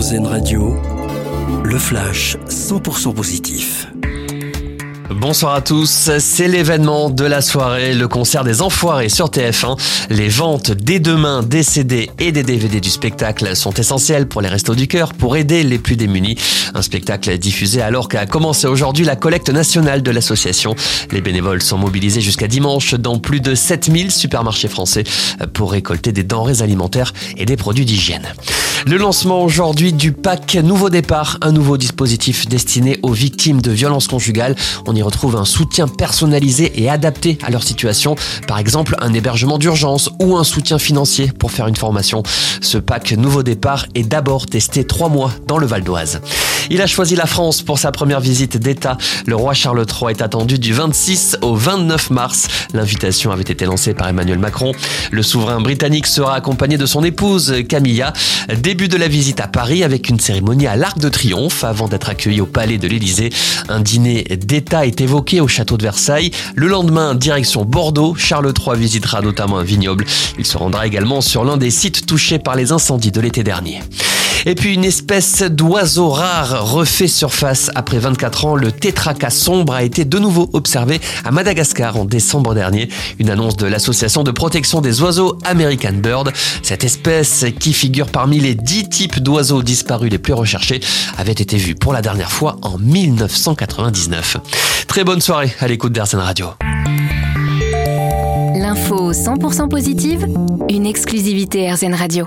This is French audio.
Radio, le flash 100% positif. Bonsoir à tous, c'est l'événement de la soirée, le concert des Enfoirés sur TF1. Les ventes dès demain des CD et des DVD du spectacle sont essentielles pour les Restos du Cœur pour aider les plus démunis. Un spectacle diffusé alors qu'a commencé aujourd'hui la collecte nationale de l'association. Les bénévoles sont mobilisés jusqu'à dimanche dans plus de 7000 supermarchés français pour récolter des denrées alimentaires et des produits d'hygiène. Le lancement aujourd'hui du pack Nouveau Départ, un nouveau dispositif destiné aux victimes de violences conjugales. On y retrouve un soutien personnalisé et adapté à leur situation, par exemple un hébergement d'urgence ou un soutien financier pour faire une formation. Ce pack Nouveau Départ est d'abord testé trois mois dans le Val d'Oise. Il a choisi la France pour sa première visite d'État. Le roi Charles III est attendu du 26 au 29 mars. L'invitation avait été lancée par Emmanuel Macron. Le souverain britannique sera accompagné de son épouse Camilla. Début de la visite à Paris avec une cérémonie à l'Arc de Triomphe avant d'être accueilli au palais de l'Élysée. Un dîner d'État est évoqué au château de Versailles. Le lendemain, direction Bordeaux, Charles III visitera notamment un vignoble. Il se rendra également sur l'un des sites touchés par les incendies de l'été dernier. Et puis une espèce d'oiseau rare refait surface après 24 ans. Le tétraca sombre a été de nouveau observé à Madagascar en décembre dernier. Une annonce de l'association de protection des oiseaux American Bird. Cette espèce qui figure parmi les 10 types d'oiseaux disparus les plus recherchés avait été vue pour la dernière fois en 1999. Très bonne soirée à l'écoute d'Arsène Radio. L'info 100% positive, une exclusivité RZN Radio.